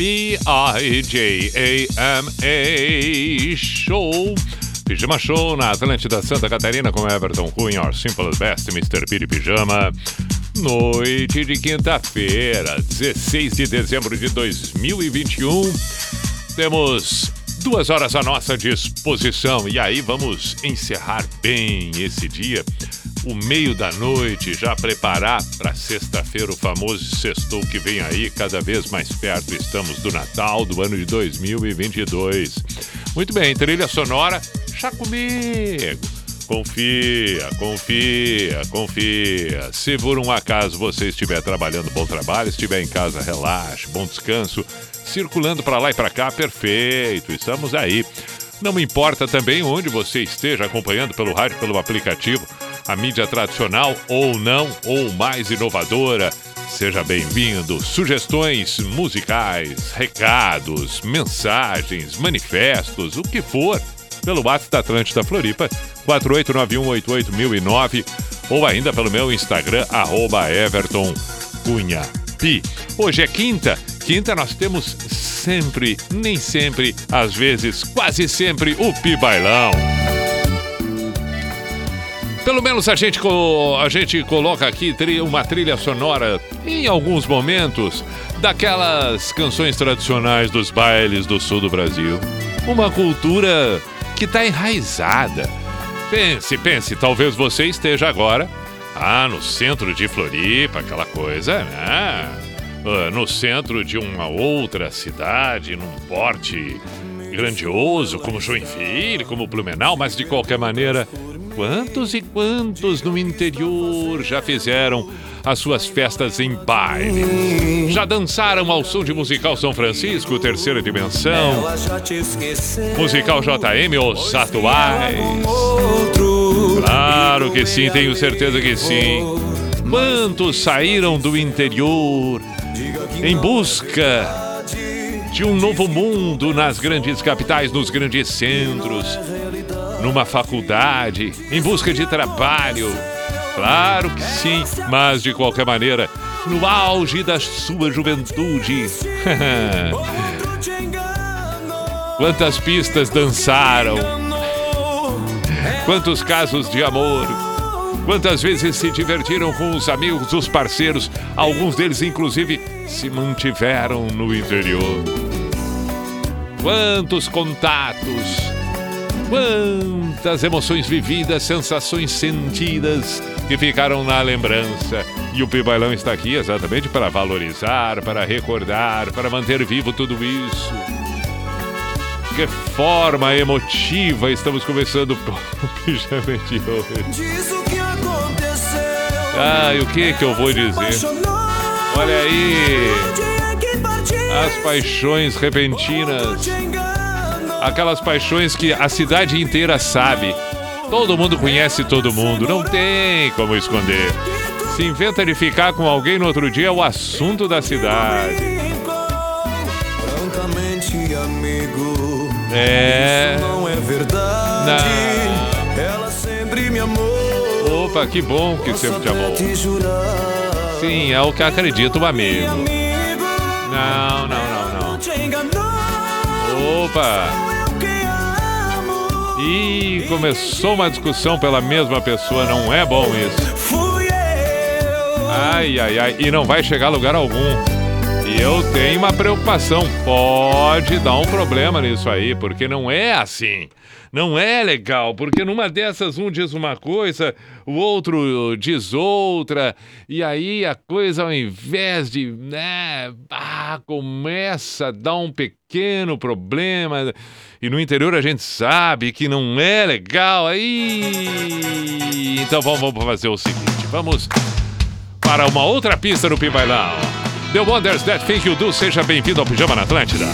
nós. P-I-J-A-M-A Show. Pijama Show na Atlântida Santa Catarina com Everton Cunha, Our Simple Best, Mr. Piri Pijama. Noite de quinta-feira, 16 de dezembro de 2021. Temos duas horas à nossa disposição e aí vamos encerrar bem esse dia o meio da noite, já preparar para sexta-feira o famoso sextou que vem aí, cada vez mais perto estamos do Natal do ano de 2022. Muito bem, trilha sonora, já comigo. Confia, confia, confia. Se por um acaso você estiver trabalhando, bom trabalho, estiver em casa, relaxe, bom descanso, circulando para lá e para cá, perfeito, estamos aí. Não importa também onde você esteja acompanhando pelo rádio, pelo aplicativo, a mídia tradicional ou não, ou mais inovadora. Seja bem-vindo. Sugestões musicais, recados, mensagens, manifestos, o que for, pelo WhatsApp da Atlântida Floripa, 489188009 ou ainda pelo meu Instagram, arroba Everton Cunha Pi. Hoje é quinta. Quinta nós temos sempre, nem sempre, às vezes, quase sempre, o Pi Bailão. Pelo menos a gente, a gente coloca aqui uma trilha sonora em alguns momentos daquelas canções tradicionais dos bailes do sul do Brasil. Uma cultura que está enraizada. Pense, pense, talvez você esteja agora ah, no centro de Floripa, aquela coisa, né? Ah, no centro de uma outra cidade, num porte grandioso, como Joinville, como Blumenau, mas de qualquer maneira, quantos e quantos no interior já fizeram as suas festas em baile? Já dançaram ao som de Musical São Francisco, Terceira Dimensão, Musical JM, os atuais? Claro que sim, tenho certeza que sim. Quantos saíram do interior em busca de um novo mundo nas grandes capitais, nos grandes centros, numa faculdade, em busca de trabalho. Claro que sim, mas de qualquer maneira, no auge da sua juventude. Quantas pistas dançaram? Quantos casos de amor? Quantas vezes se divertiram com os amigos, os parceiros, alguns deles inclusive se mantiveram no interior. Quantos contatos, quantas emoções vividas, sensações sentidas que ficaram na lembrança. E o Pibailão está aqui exatamente para valorizar, para recordar, para manter vivo tudo isso. Que forma emotiva estamos começando o pijama de hoje. Ah, e o que que eu vou dizer? Olha aí, as paixões repentinas, aquelas paixões que a cidade inteira sabe. Todo mundo conhece todo mundo, não tem como esconder. Se inventa de ficar com alguém no outro dia é o assunto da cidade. É. Não é verdade. Ela sempre me amou. Opa, que bom que sempre te amou. Sim, é o que acredita o amigo. Não, não, não, não. Opa! E começou uma discussão pela mesma pessoa, não é bom isso. Ai, ai, ai. E não vai chegar a lugar algum. E eu tenho uma preocupação. Pode dar um problema nisso aí, porque não é assim. Não é legal, porque numa dessas um diz uma coisa, o outro diz outra, e aí a coisa ao invés de, né, ah, começa a dar um pequeno problema. E no interior a gente sabe que não é legal. Aí, então vamos, vamos fazer o seguinte, vamos para uma outra pista do Pibailão. The Wonders That Think You Do, seja bem-vindo ao Pijama na Atlântida.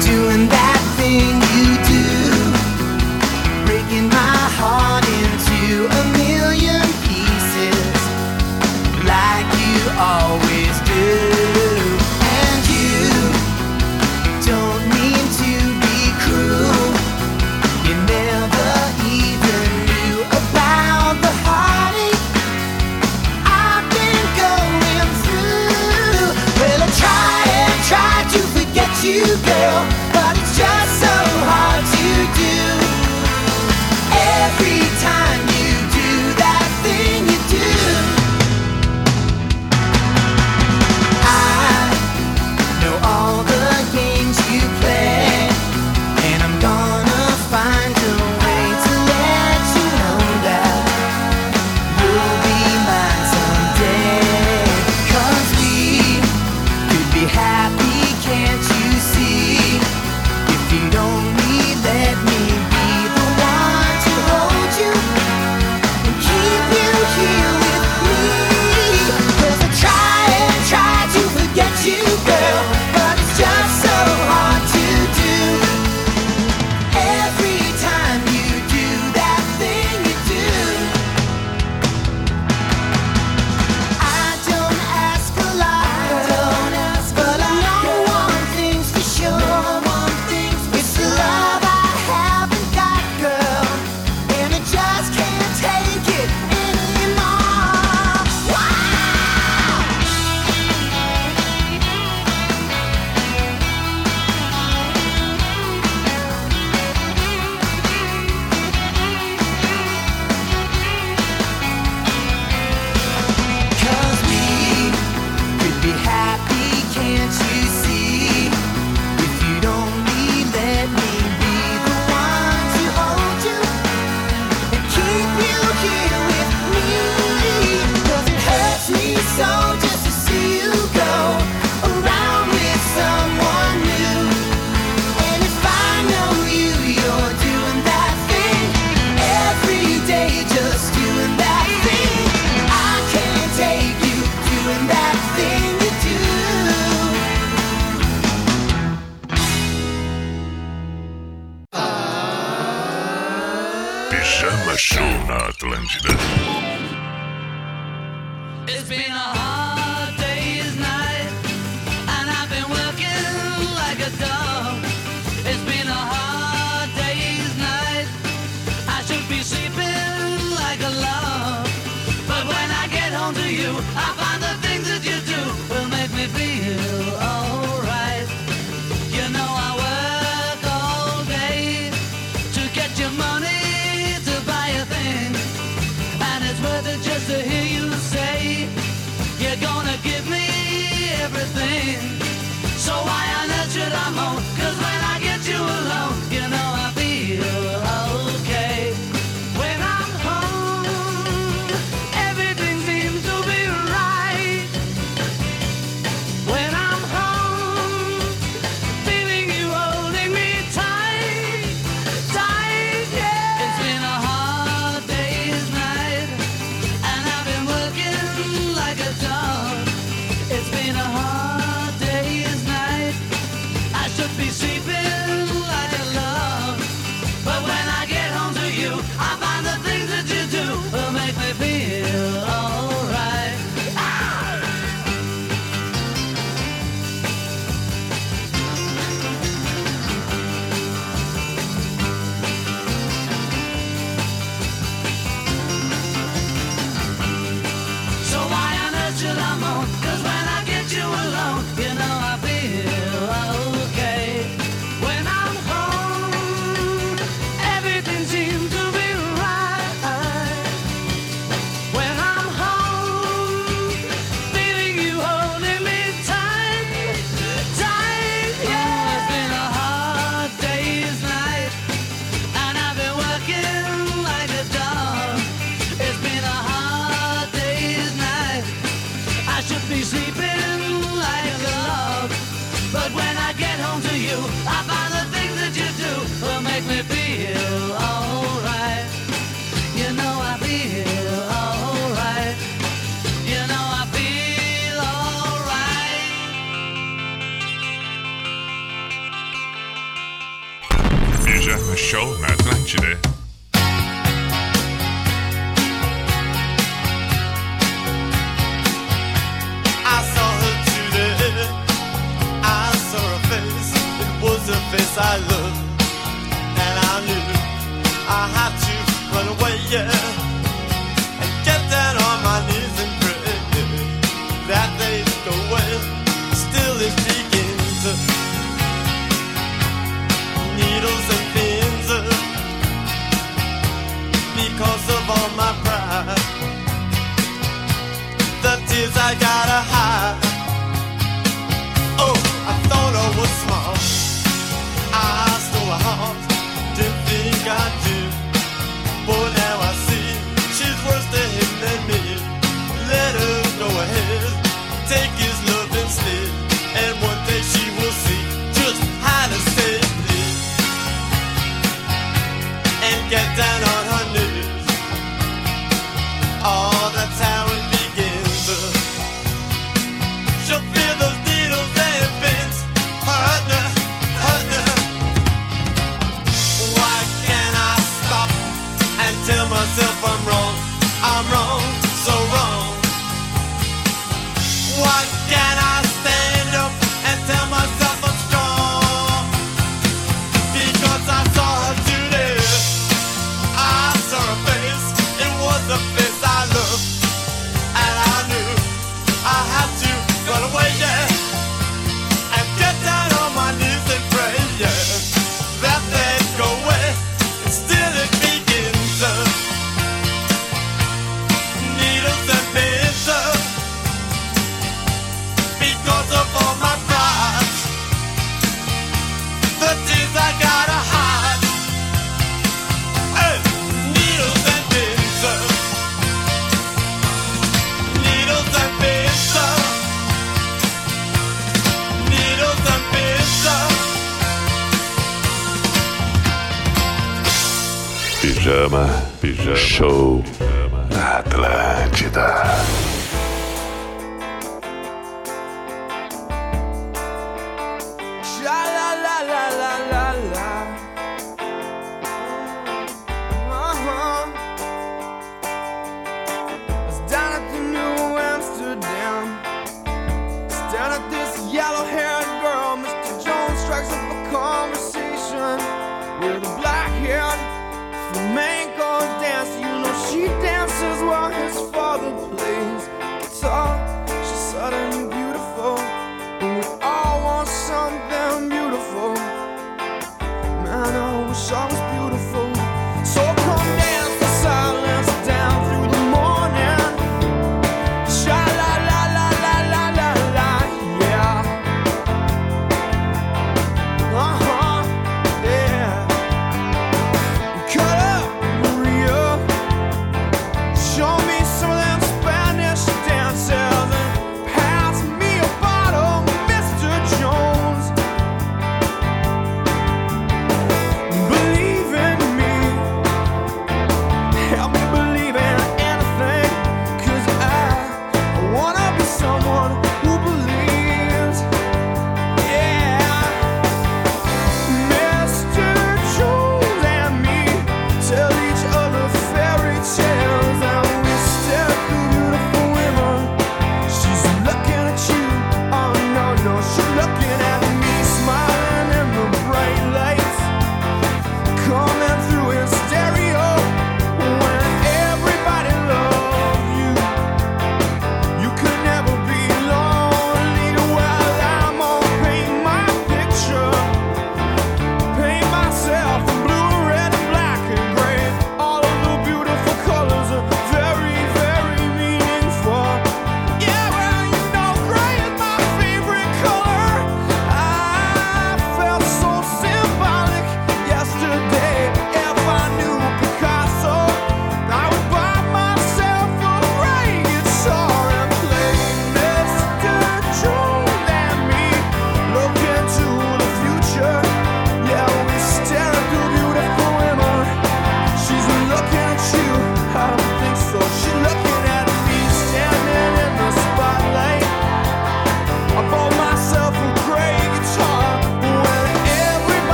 Doing that thing is I got.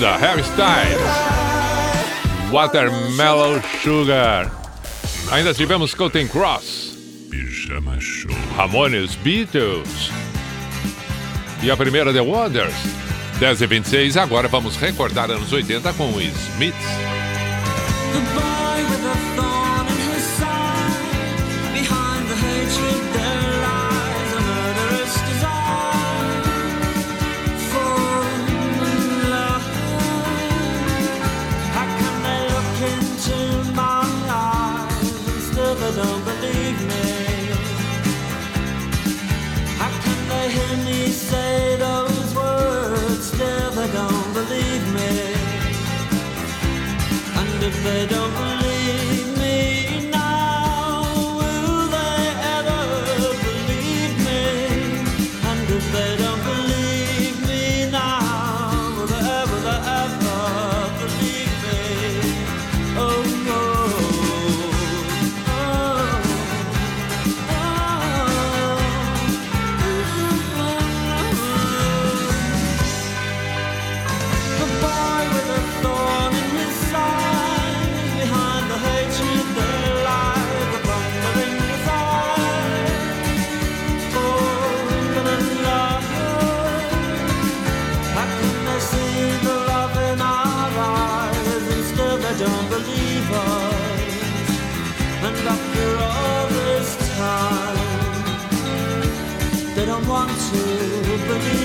Da Harry Styles. Watermelon Sugar. Ainda tivemos Colton Cross. Pijama Show. Ramones Beatles. E a primeira The Wonders. 10 e 26 agora vamos recordar anos 80 com o Smith. If they don't believe believe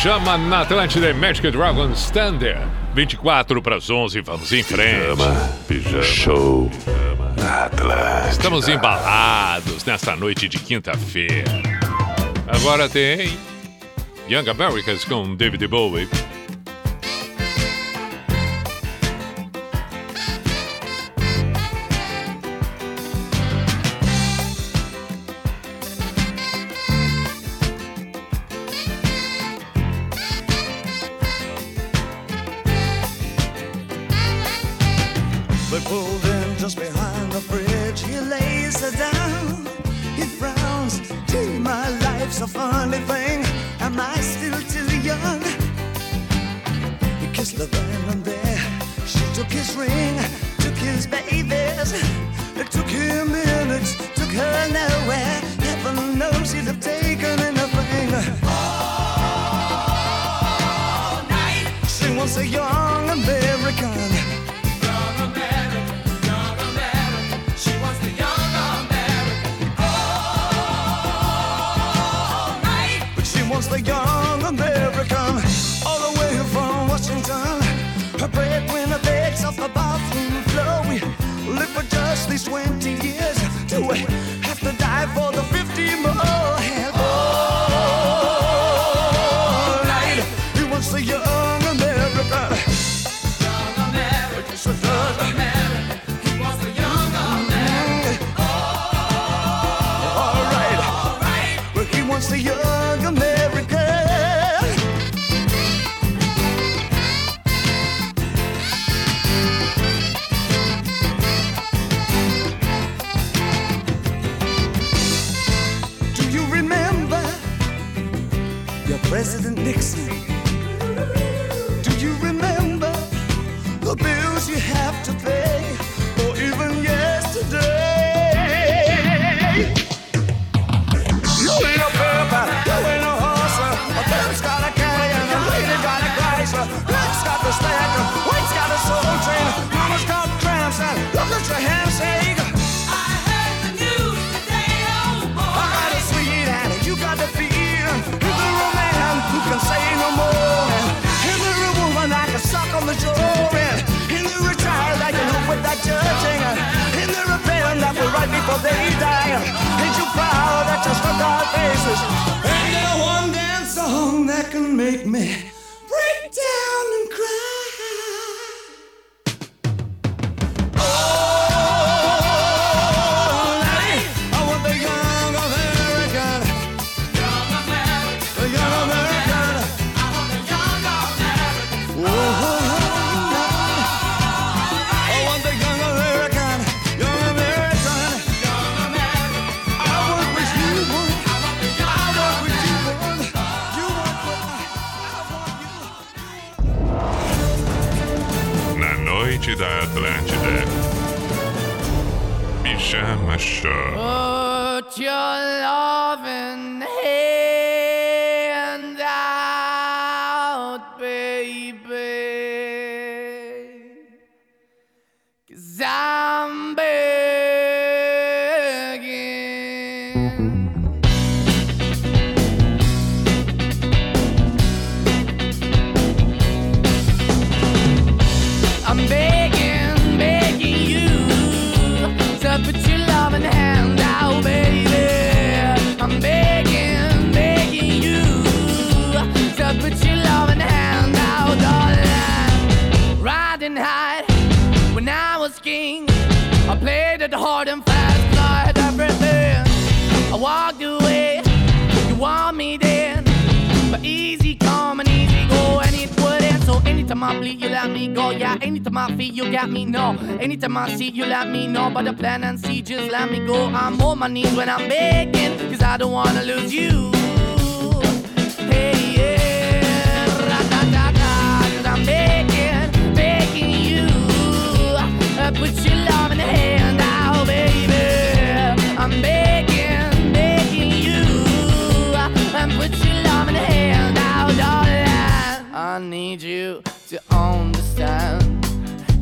Pijama na Atlântida é Magic Dragon Standard. 24 para as 11, vamos em frente. Pijama, pijama show pijama. na Atlântida. Estamos embalados nesta noite de quinta-feira. Agora tem Young Americans com David Bowie. Baby. Anytime I see, you let me know. But the plan and see, just let me go. I'm on my knees when I'm begging, cause I don't wanna lose you.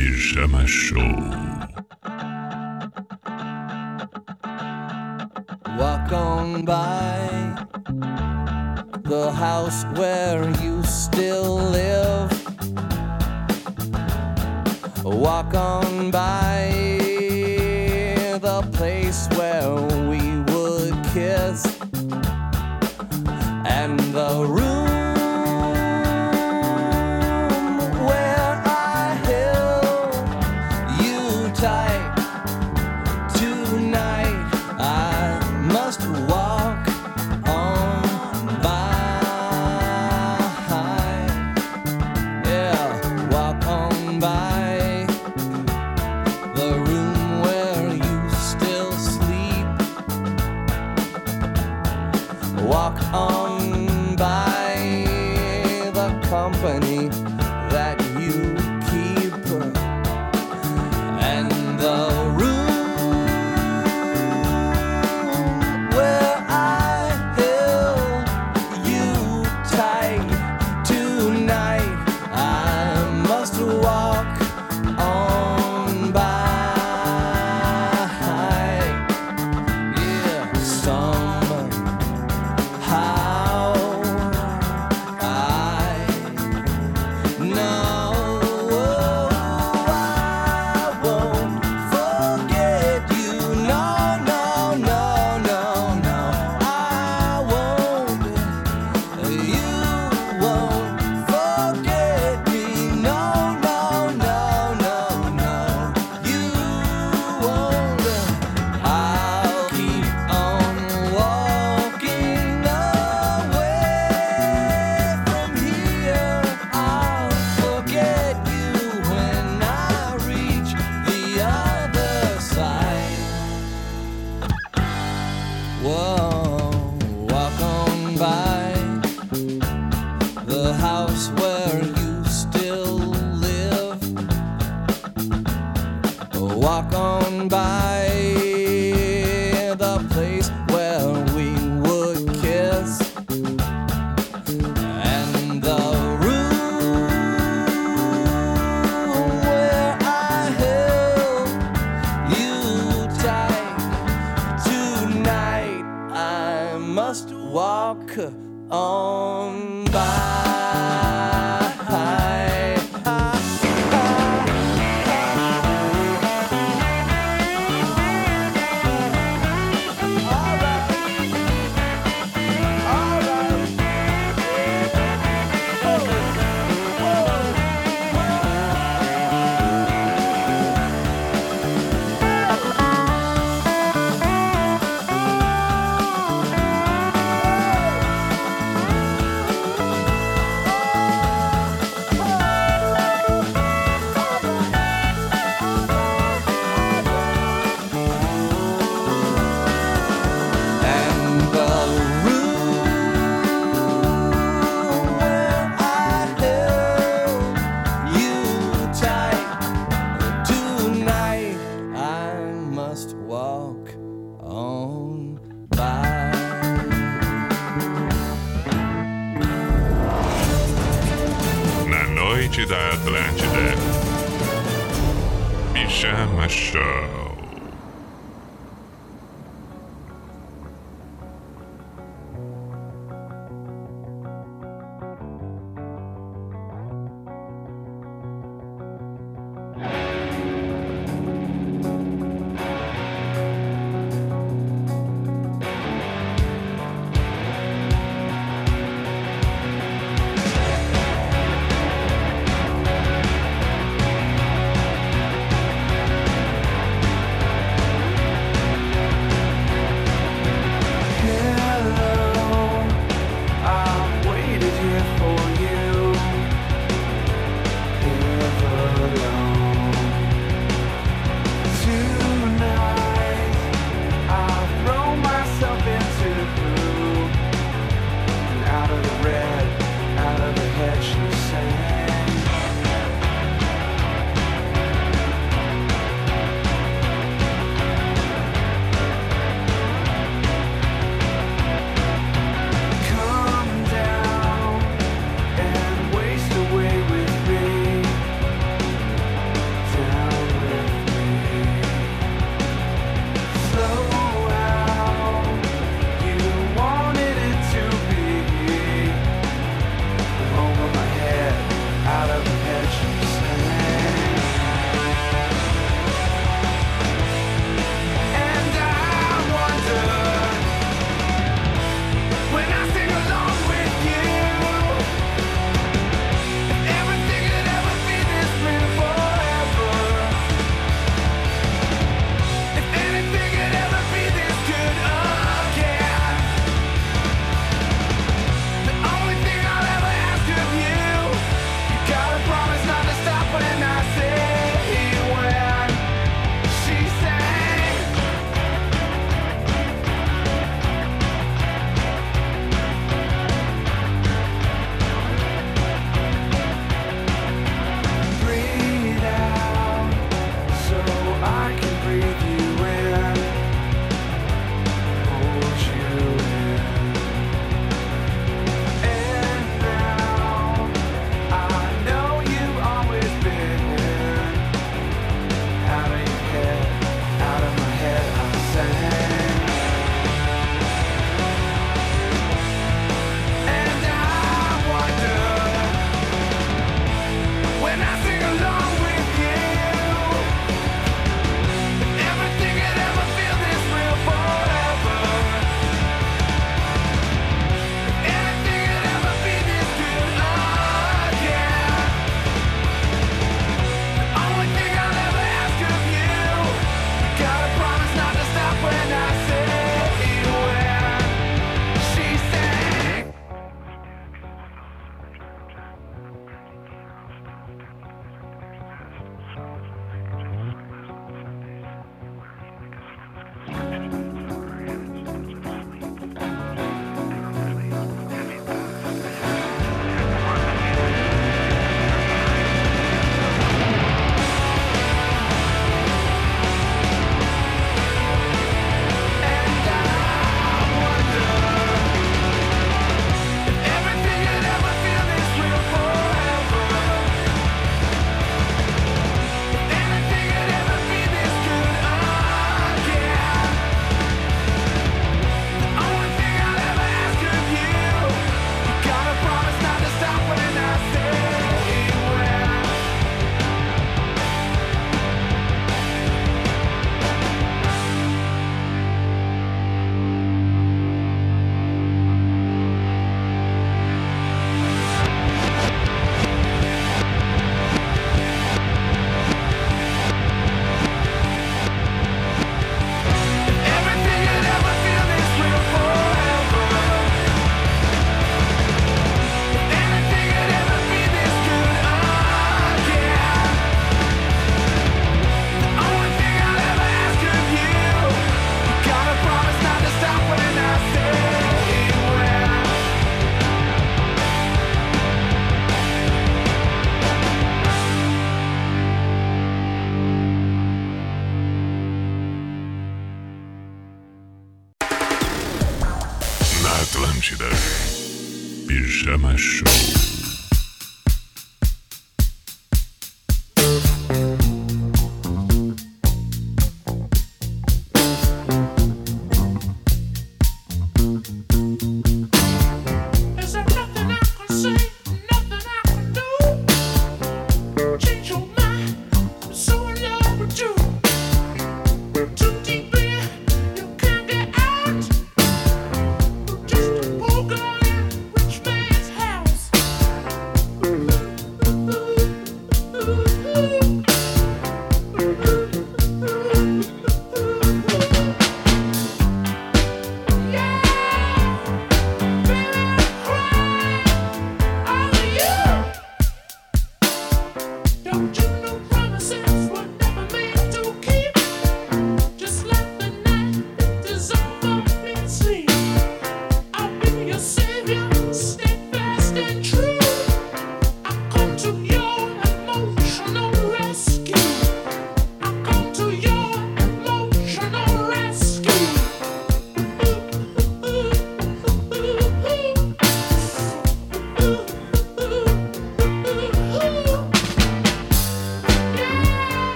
Pijama Show. Walk on by the house where you still live. Walk on by the place where we would kiss. And the room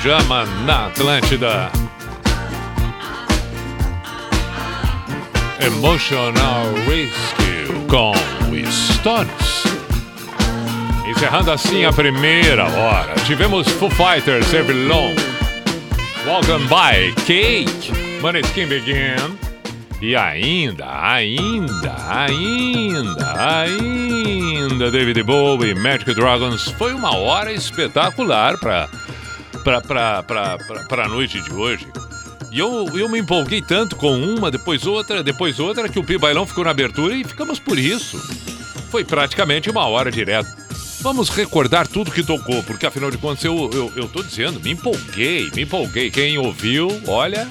Pijama na Atlântida. Emotional Rescue com Stones. Encerrando assim a primeira hora, tivemos Foo Fighters Every Long, Welcome by Cake, Maneskin Begin, e ainda, ainda, ainda, ainda David Bowie, Magic Dragons. Foi uma hora espetacular para para a noite de hoje. E eu, eu me empolguei tanto com uma, depois outra, depois outra, que o Pi Bailão ficou na abertura e ficamos por isso. Foi praticamente uma hora direto. Vamos recordar tudo que tocou, porque afinal de contas eu, eu, eu tô dizendo, me empolguei, me empolguei. Quem ouviu, olha,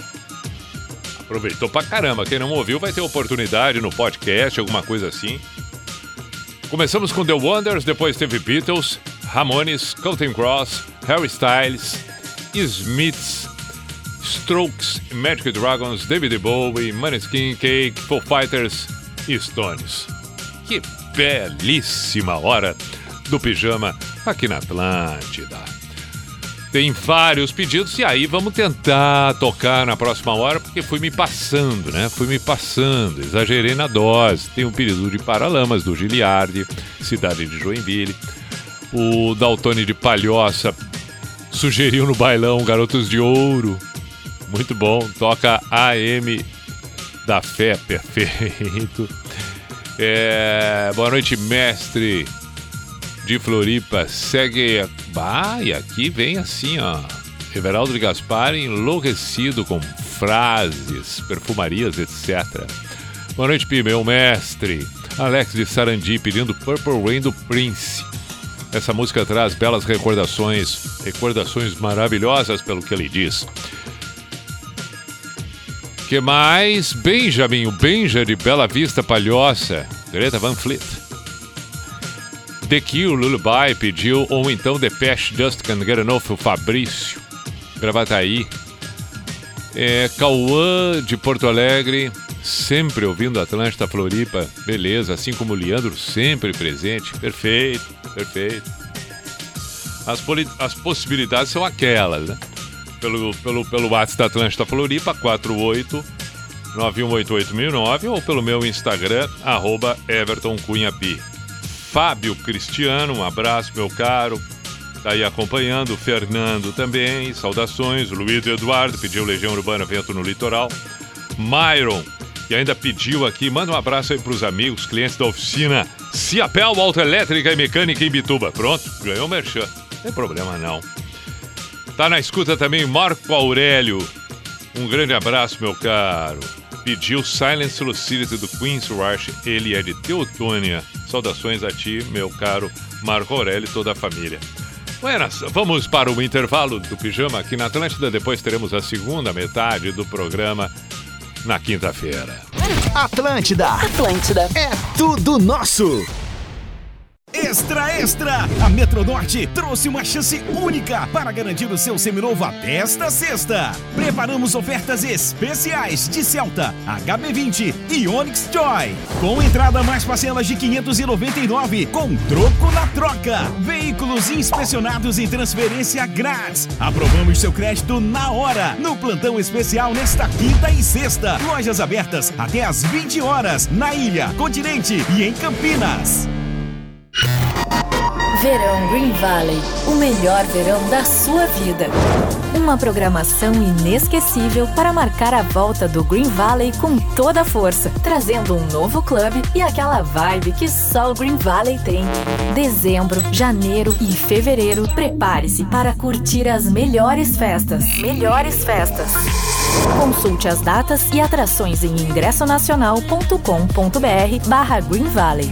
aproveitou pra caramba. Quem não ouviu vai ter oportunidade no podcast, alguma coisa assim. Começamos com The Wonders, depois teve Beatles, Ramones, Counting Cross, Harry Styles, Smiths, Strokes, Magic Dragons, David Bowie, Maneskin, Cake, Foo Fighters e Stones. Que belíssima hora do pijama aqui na Atlântida. Tem vários pedidos e aí vamos tentar tocar na próxima hora, porque fui me passando, né? Fui me passando, exagerei na dose. Tem um pedido de Paralamas do Giliardi, cidade de Joinville. O Daltone de Palhoça sugeriu no bailão Garotos de Ouro. Muito bom, toca AM da Fé, perfeito. É, boa noite, mestre de Floripa. Segue. Ah, e aqui vem assim, ó. Everaldo de Gaspar enlouquecido com frases, perfumarias, etc. Boa noite, Pi, meu mestre. Alex de Sarandi pedindo Purple Rain do Prince. Essa música traz belas recordações, recordações maravilhosas pelo que ele diz. Que mais? Benjamin, o Benja de Bela Vista Palhoça. Greta Van Fleet. The Kill Lullaby pediu, ou então The Pesh Just Can Get Enough, o Fabrício. Gravataí. É, Cauã de Porto Alegre, sempre ouvindo Atlântida Floripa. Beleza, assim como o Leandro, sempre presente. Perfeito, perfeito. As, as possibilidades são aquelas, né? Pelo, pelo, pelo WhatsApp da Atlântida Floripa, 48 9188009 ou pelo meu Instagram, arroba Everton Cunha Pi. Fábio Cristiano, um abraço, meu caro. Tá aí acompanhando, Fernando também, saudações. Luiz Eduardo pediu Legião Urbana Vento no Litoral. Myron, que ainda pediu aqui, manda um abraço aí pros amigos, clientes da oficina Ciapel Autoelétrica e Mecânica em Bituba. Pronto, ganhou o merchan. Não tem problema não. Tá na escuta também Marco Aurélio. Um grande abraço, meu caro. Pediu Silence Lucidity do Queen's Rush. Ele é de Teutônia. Saudações a ti, meu caro Marco Aurélio e toda a família. Buenas, vamos para o intervalo do pijama aqui na Atlântida. Depois teremos a segunda metade do programa na quinta-feira. Atlântida. Atlântida. É tudo nosso. Extra, extra! A Metronorte trouxe uma chance única para garantir o seu seminovo até esta sexta. Preparamos ofertas especiais de Celta, HB20 e Onix Joy. Com entrada mais parcelas de 599, com troco na troca. Veículos inspecionados em transferência grátis. Aprovamos seu crédito na hora, no plantão especial nesta quinta e sexta. Lojas abertas até às 20 horas, na Ilha, Continente e em Campinas. Verão Green Valley, o melhor verão da sua vida. Uma programação inesquecível para marcar a volta do Green Valley com toda a força, trazendo um novo clube e aquela vibe que só o Green Valley tem. Dezembro, janeiro e fevereiro, prepare-se para curtir as melhores festas. Melhores festas. Consulte as datas e atrações em ingressonacional.com.br barra Green Valley.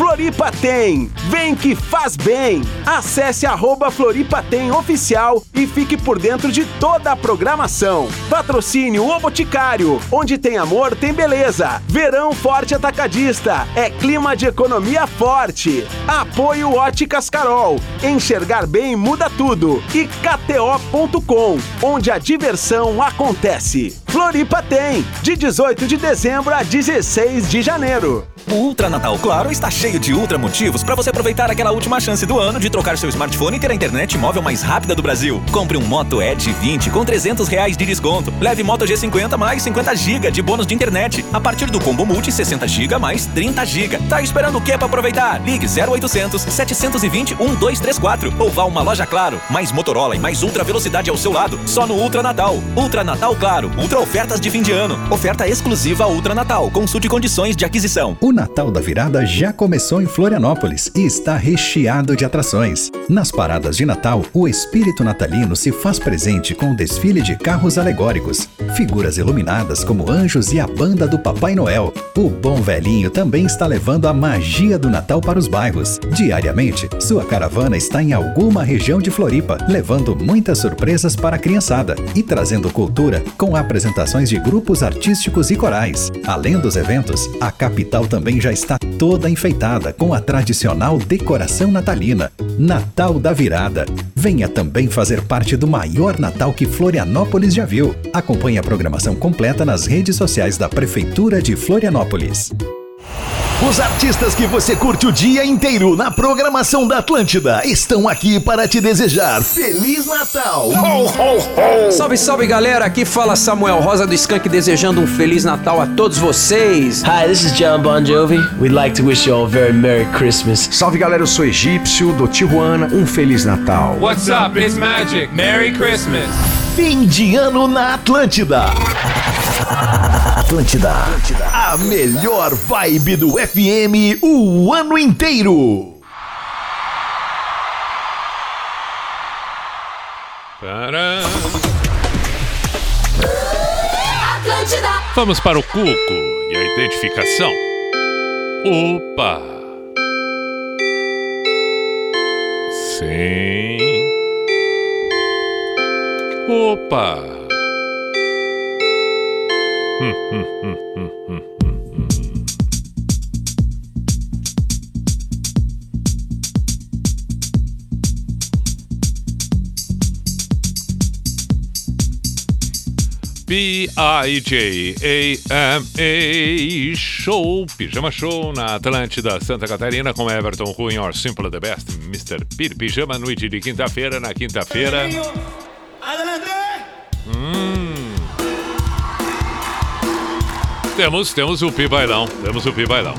Floripa tem! Vem que faz bem! Acesse arroba Floripa Tem Oficial e fique por dentro de toda a programação. Patrocínio O Boticário, onde tem amor, tem beleza. Verão Forte Atacadista, é clima de economia forte. Apoio Óticas Carol, enxergar bem muda tudo. E KTO.com, onde a diversão acontece. Floripa tem, de 18 de dezembro a 16 de janeiro. O Ultra Natal Claro está cheio de ultra motivos para você aproveitar aquela última chance do ano de trocar seu smartphone e ter a internet móvel mais rápida do Brasil. Compre um Moto Edge 20 com 300 reais de desconto. Leve Moto G50 mais 50 GB de bônus de internet. A partir do combo multi 60 GB mais 30 GB. Tá esperando o que para aproveitar? Ligue 0800 720 1234 ou vá a uma loja Claro. Mais Motorola e mais ultra velocidade ao seu lado. Só no Ultra Natal. Ultra Natal Claro. Ultra ofertas de fim de ano. Oferta exclusiva Ultra Natal. Consulte condições de aquisição. O Natal da Virada já começou em Florianópolis e está recheado de atrações. Nas paradas de Natal, o espírito natalino se faz presente com o desfile de carros alegóricos, figuras iluminadas como anjos e a banda do Papai Noel. O bom velhinho também está levando a magia do Natal para os bairros. Diariamente, sua caravana está em alguma região de Floripa, levando muitas surpresas para a criançada e trazendo cultura com apresentações de grupos artísticos e corais. Além dos eventos, a capital também já está toda enfeitada com a tradicional decoração natalina. Natal da Virada. Venha também fazer parte do maior Natal que Florianópolis já viu. Acompanhe a programação completa nas redes sociais da Prefeitura de Florianópolis. Os artistas que você curte o dia inteiro na programação da Atlântida estão aqui para te desejar Feliz Natal! Salve, salve galera, aqui fala Samuel Rosa do Skank desejando um Feliz Natal a todos vocês. Hi, this is John Bon Jovi. We'd like to wish you all a very Merry Christmas. Salve galera, eu sou Egípcio, do Tijuana, um Feliz Natal. What's up? It's Magic. Merry Christmas. Fim de ano na Atlântida. Atlântida. A melhor vibe do FM o ano inteiro. Para. Vamos para o cuco e a identificação. Opa! Sim. Opa! Hum, hum, hum, hum, hum. B-I-J-A-M-A Show, Pijama Show na Atlântida, Santa Catarina, com Everton Ruin, or Simple the Best, Mr. Pir Pijama, noite de quinta-feira, na quinta-feira. Hum. Temos, temos o Pi Bailão, temos o Pi Bailão.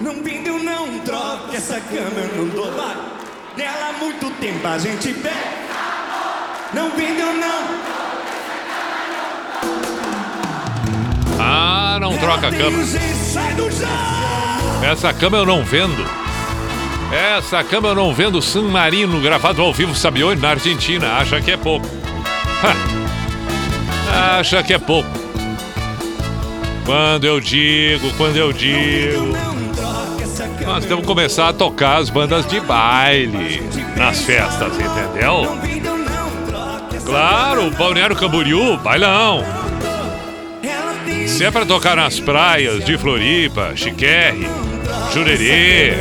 Não vendeu, não troca essa cama, eu não dou vale. Nela há muito tempo a gente pega. Não vendeu, não. Ah, não troca a cama. Essa cama eu não vendo. Essa cama eu não vendo San Marino gravado ao vivo, sabe onde? Na Argentina. Acha que é pouco. Ha. Acha que é pouco. Quando eu digo, quando eu digo. Nós temos que começar a tocar as bandas de baile nas festas, entendeu? Claro, Balneário Camboriú, bailão. Se é pra tocar nas praias de Floripa, Chiquerre, Jurerê,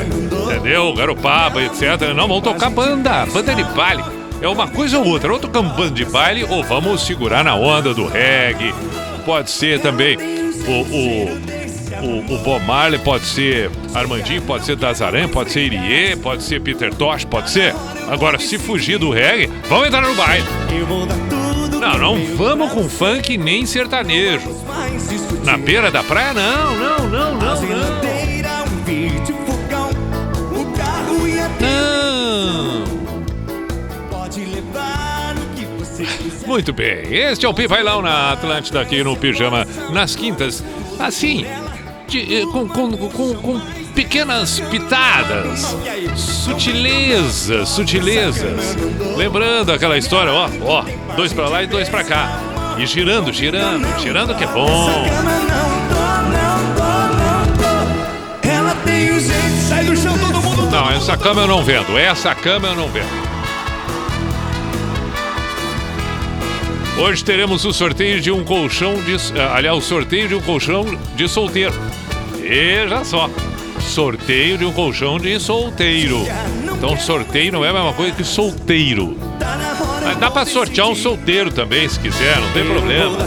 entendeu? Garopaba, etc. Não, vamos tocar banda, banda de baile. É uma coisa ou outra. Ou tocamos banda de baile ou vamos segurar na onda do reggae. Pode ser também o, o, o, o Bob Marley, pode ser Armandinho, pode ser Dazaran, pode ser Irie, pode ser Peter Tosh, pode ser. Agora, se fugir do reggae, vamos entrar no baile. Não, não vamos com funk nem sertanejo. Na beira da praia, não, não, não. Não. Muito bem, este é o Pivailão na Atlântida aqui no Pijama nas quintas. Assim, de- eh, com, com, com, com pequenas pitadas, sutilezas, sutilezas. Lembrando aquela história, ó, ó, dois pra lá e dois pra cá. E girando, girando, girando que é bom. Ela tem o jeito, sai do chão, todo mundo Não, essa cama eu não vendo. Essa cama eu não vendo. Hoje teremos o sorteio de um colchão de. ah, Aliás, o sorteio de um colchão de solteiro. Veja só. Sorteio de um colchão de solteiro. Então, sorteio não é a mesma coisa que solteiro. Mas dá pra sortear um solteiro também, se quiser, não tem problema.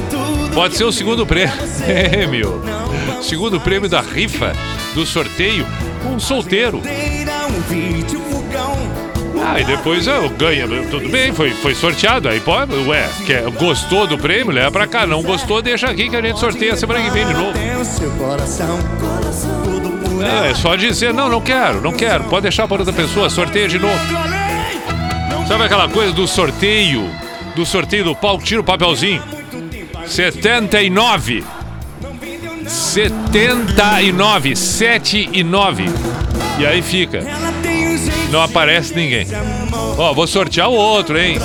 Pode ser o segundo prêmio. Segundo prêmio da rifa do sorteio, um solteiro. Ah, e depois eu ganho. Tudo bem, foi, foi sorteado. Aí pode, ué, quer, gostou do prêmio? Leva pra cá. Não gostou, deixa aqui que a gente sorteia semana que vem de novo. É, é só dizer, não, não quero, não quero. Pode deixar para outra pessoa, sorteia de novo. Sabe aquela coisa do sorteio? Do sorteio do palco, tira o papelzinho. 79. 79, 7 e 9. E aí fica. Não aparece ninguém. Ó, vou sortear o outro, hein?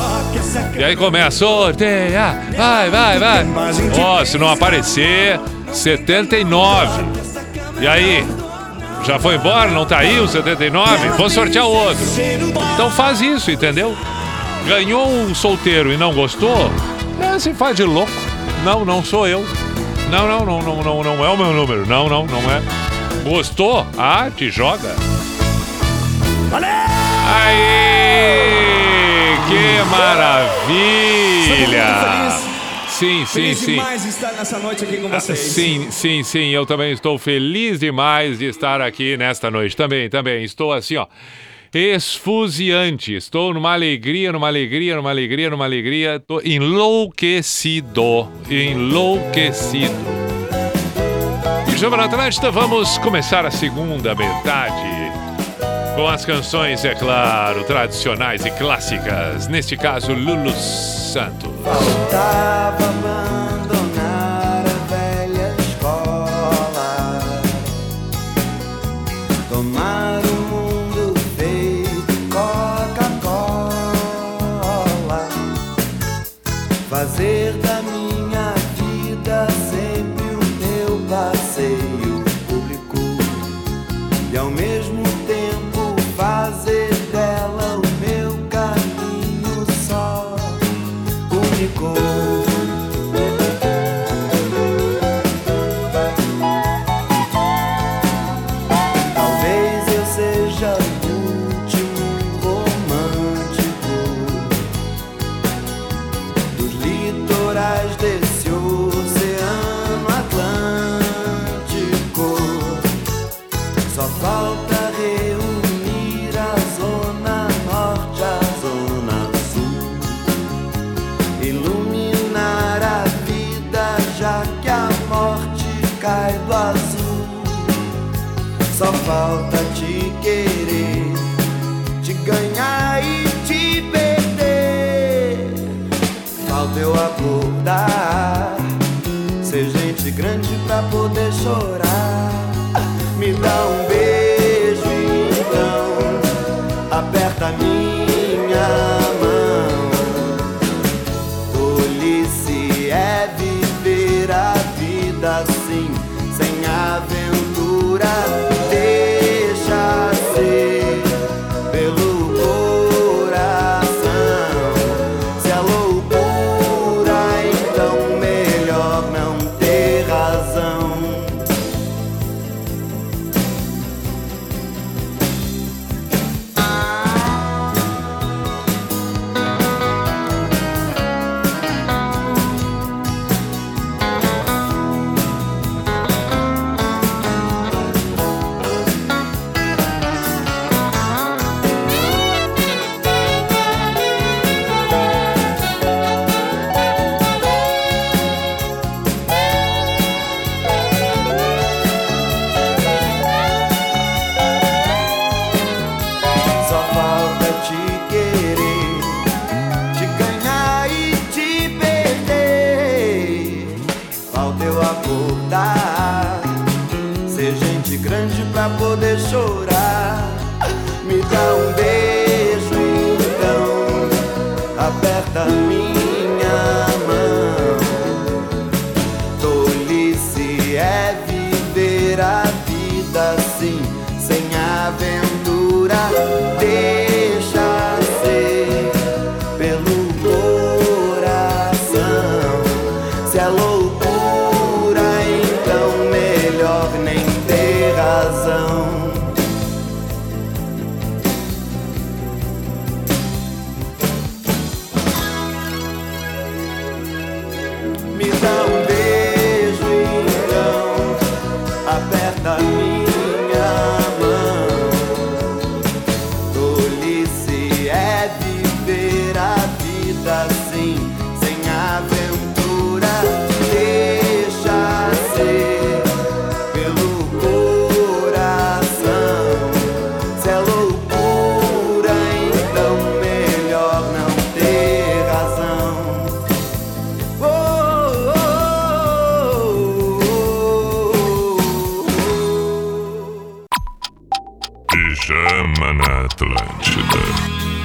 E aí começa, sorteia, vai, vai, vai. Ó, se não aparecer, 79. E aí? Já foi embora? Não tá aí o 79? Vou sortear o outro. Então faz isso, entendeu? Ganhou um solteiro e não gostou? É, se faz de louco. Não, não sou eu. Não, não, não, não, não, não é o meu número. Não, não, não é. Gostou? Ah, te joga. Aí, que maravilha! Sim, sim, Feliz sim. demais de estar nessa noite aqui com Ah, vocês. Sim, sim, sim. Eu também estou feliz demais de estar aqui nesta noite. Também, também. Estou assim, ó. Esfuziante. Estou numa alegria, numa alegria, numa alegria, numa alegria. Estou enlouquecido. Enlouquecido. Pijama na Atlântida, vamos começar a segunda metade. Com as canções, é claro, tradicionais e clássicas. Neste caso, Lulu Santos. Faltava abandonar a velha escola, tomar o Chama na Atlântida.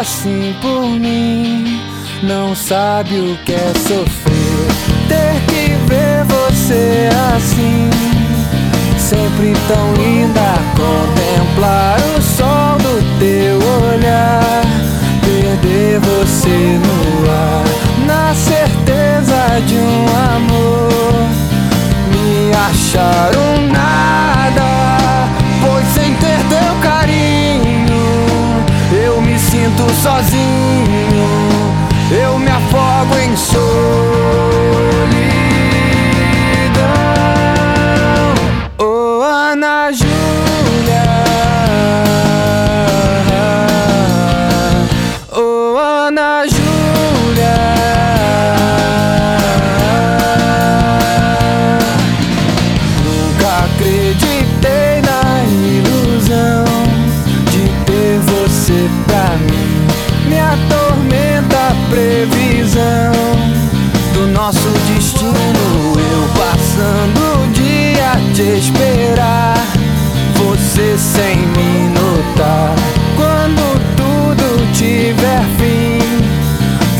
Assim por mim não sabe o que é sofrer. Ter que ver você assim, sempre tão linda. Contemplar o sol do teu olhar, perder você no ar, na certeza de um amor. Me achar um nada, sozinho, eu me afogo em solidão.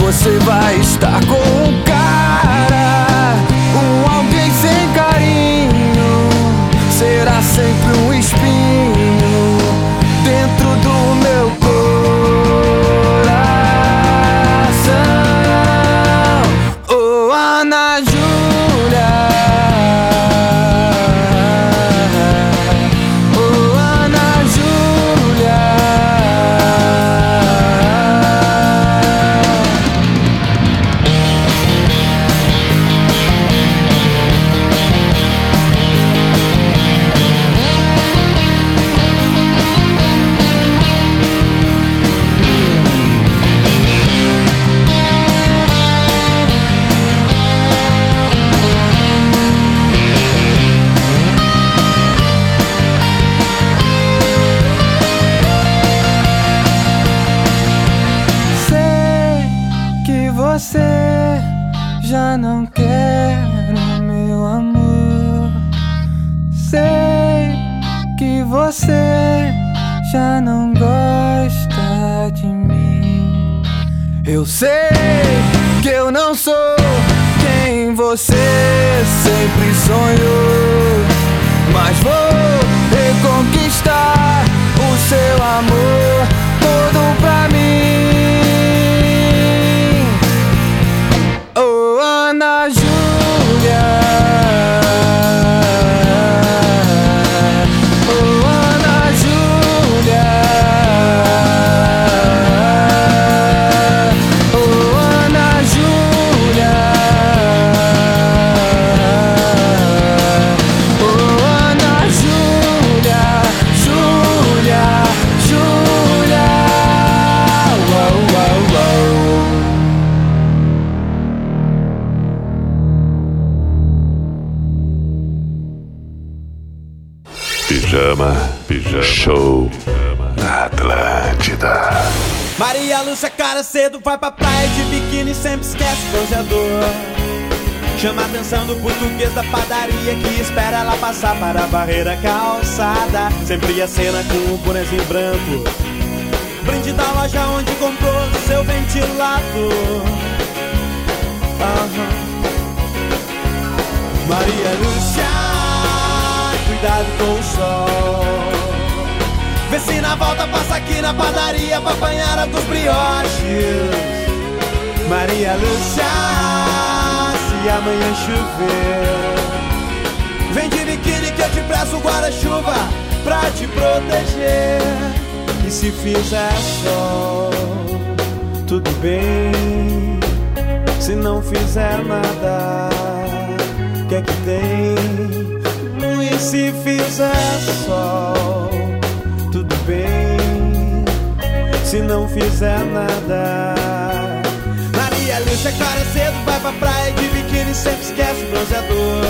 Você vai estar com sempre sonhou. Cedo, vai pra praia de biquíni, sempre esquece o bronzeador. Chama a atenção do português da padaria que espera ela passar para a barreira calçada. Sempre a cena com o bonezinho branco. Brinde da loja onde comprou seu ventilador. Aham. Maria Lúcia, cuidado com o sol. Se na volta passa aqui na padaria pra apanhar alguns brioches. Maria Lúcia, se amanhã chover, vem de biquíni que eu te presto guarda-chuva pra te proteger. E se fizer sol, tudo bem. Se não fizer nada, o que é que tem? E se fizer sol, Se não fizer nada. Maria Lúcia, cara cedo, vai pra praia de biquíni, sempre esquece o bronzeador.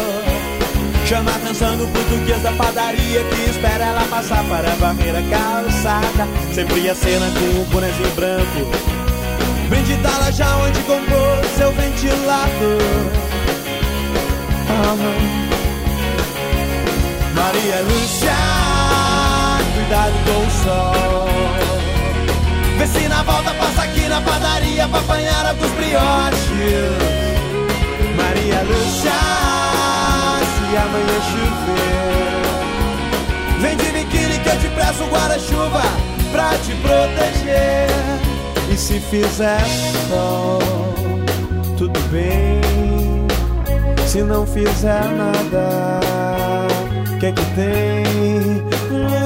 Chama a atenção do português da padaria que espera ela passar para a barreira calçada. Sempre a cena com o bonezinho branco. Da loja onde comprou seu ventilador. Maria Lúcia, cuidado com o sol. Vê se na volta passa aqui na padaria pra apanhar alguns brioches. Maria Lúcia, se amanhã chover, vem de biquíni que eu te presto guarda-chuva pra te proteger. E se fizer sol, tudo bem. Se não fizer nada, o que é que tem?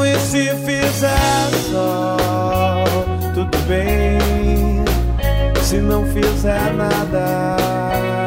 E se fizer sol, bem. Se não fizer nada.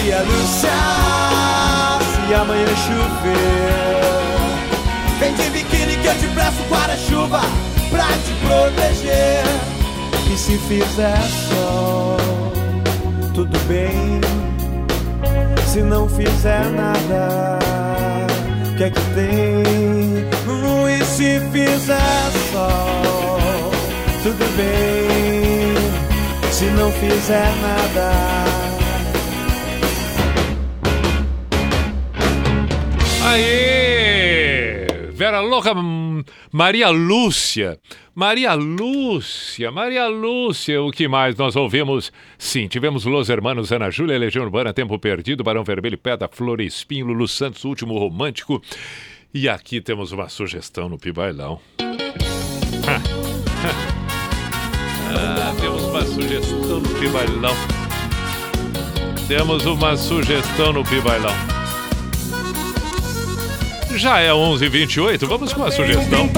Maria se amanhã chover, vem de biquíni que eu te presto guarda-chuva pra te proteger. E se fizer sol, tudo bem. Se não fizer nada, o que é que tem? Hum, E se fizer sol, tudo bem. Se não fizer nada. Aê! Vera Louca, Maria Lúcia. Maria Lúcia, Maria Lúcia, o que mais nós ouvimos? Sim, tivemos Los Hermanos, Ana Júlia, Legião Urbana, Tempo Perdido, Barão Vermelho, Pedra, Flor Espinho, Lulu Santos, Último Romântico. E aqui temos uma sugestão no Pibailão. ah, temos uma sugestão no Pibailão. Temos uma sugestão no Pibailão. Já é 11h28, vamos com a sugestão.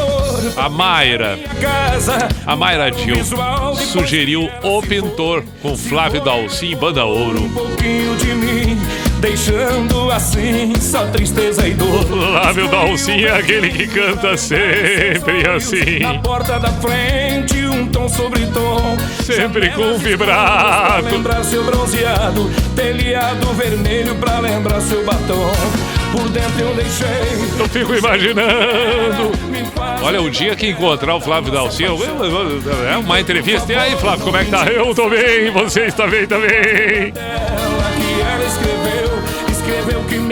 A Mayra, a Mayra Dil, sugeriu O Pintor com Flávio Dalcin e Banda Ouro. pouquinho de mim, deixando assim só tristeza e dor. Flávio Dalcin é aquele que canta sempre assim. Na porta da frente, um tom sobre tom. Sempre com Pra vibrato. lembrar seu bronzeado, telhado vermelho pra lembrar seu batom. Por dentro eu deixei. Eu fico imaginando. Olha, o dia que encontrar o Flávio Dalcin, eu- eu- eu- é uma entrevista. E aí, Flávio, como é que tá? Eu tô bem, você está bem também. Ela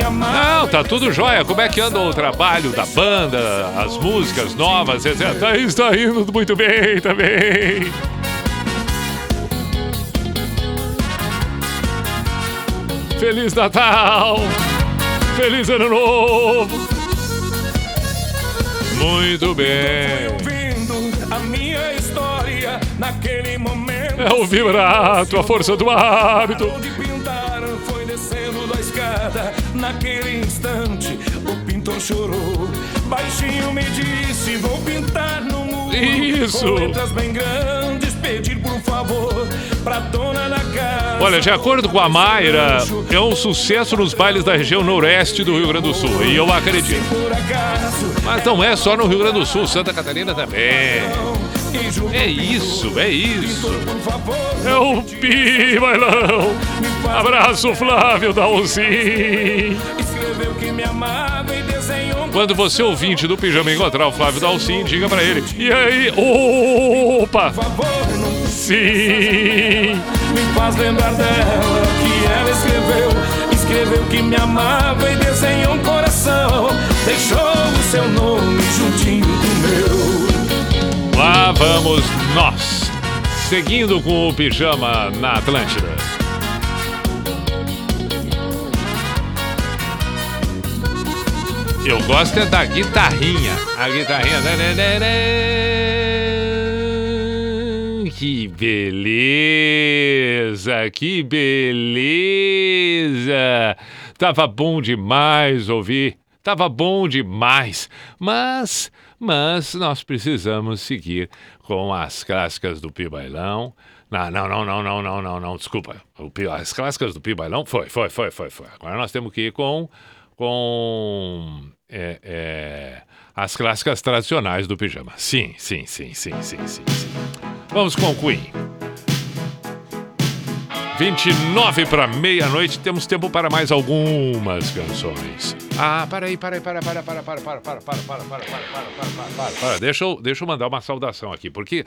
me amava. Não, tá tudo jóia. Como é que anda o trabalho da banda, as músicas novas, etc. Tá, está indo muito bem também. Feliz Natal! Feliz Ano Novo! Muito bem. A minha história naquele momento. É o vibrato, a força do hábito. Da escada. Naquele instante, o pintor chorou. Baixinho me disse: Vou pintar no muro. Isso. Com letras bem grandes, pedir por favor pra dona da casa. Olha, de acordo com a Mayra, é um sucesso nos bailes da região noroeste do Rio Grande do Sul. E eu acredito. Mas não é só no Rio Grande do Sul, Santa Catarina também. É isso, é isso. É o Pi Bailão. Abraço, Flávio um Quando você ouvinte do Pijama encontrar o Flávio Dalcin, diga pra ele. E aí? Opa! Sim! Me faz lembrar dela que ela escreveu Escreveu que me amava e desenhou um coração Deixou o seu nome juntinho Lá vamos nós, seguindo com o Pijama na Atlântida. Eu gosto é da guitarrinha. A guitarrinha. né, né, né. Que beleza! Que beleza! Tava bom demais ouvir. Tava bom demais. Mas, mas nós precisamos seguir com as clássicas do Pibailão. Não, não, não, não, não, não, não, não, desculpa. O Pi- as clássicas do Pi Bailão foi, foi, foi, foi, foi. Agora nós temos que ir com, com é, é, as clássicas tradicionais do pijama. Sim, sim, sim, sim, sim, sim, sim. Vamos com Queen. 29 para meia-noite, temos tempo para mais algumas canções. Ah, para aí, para aí, para, para, para, para, para, para, para, para, para, para, para, para, para, para. Deixa eu, deixa eu mandar uma saudação aqui, porque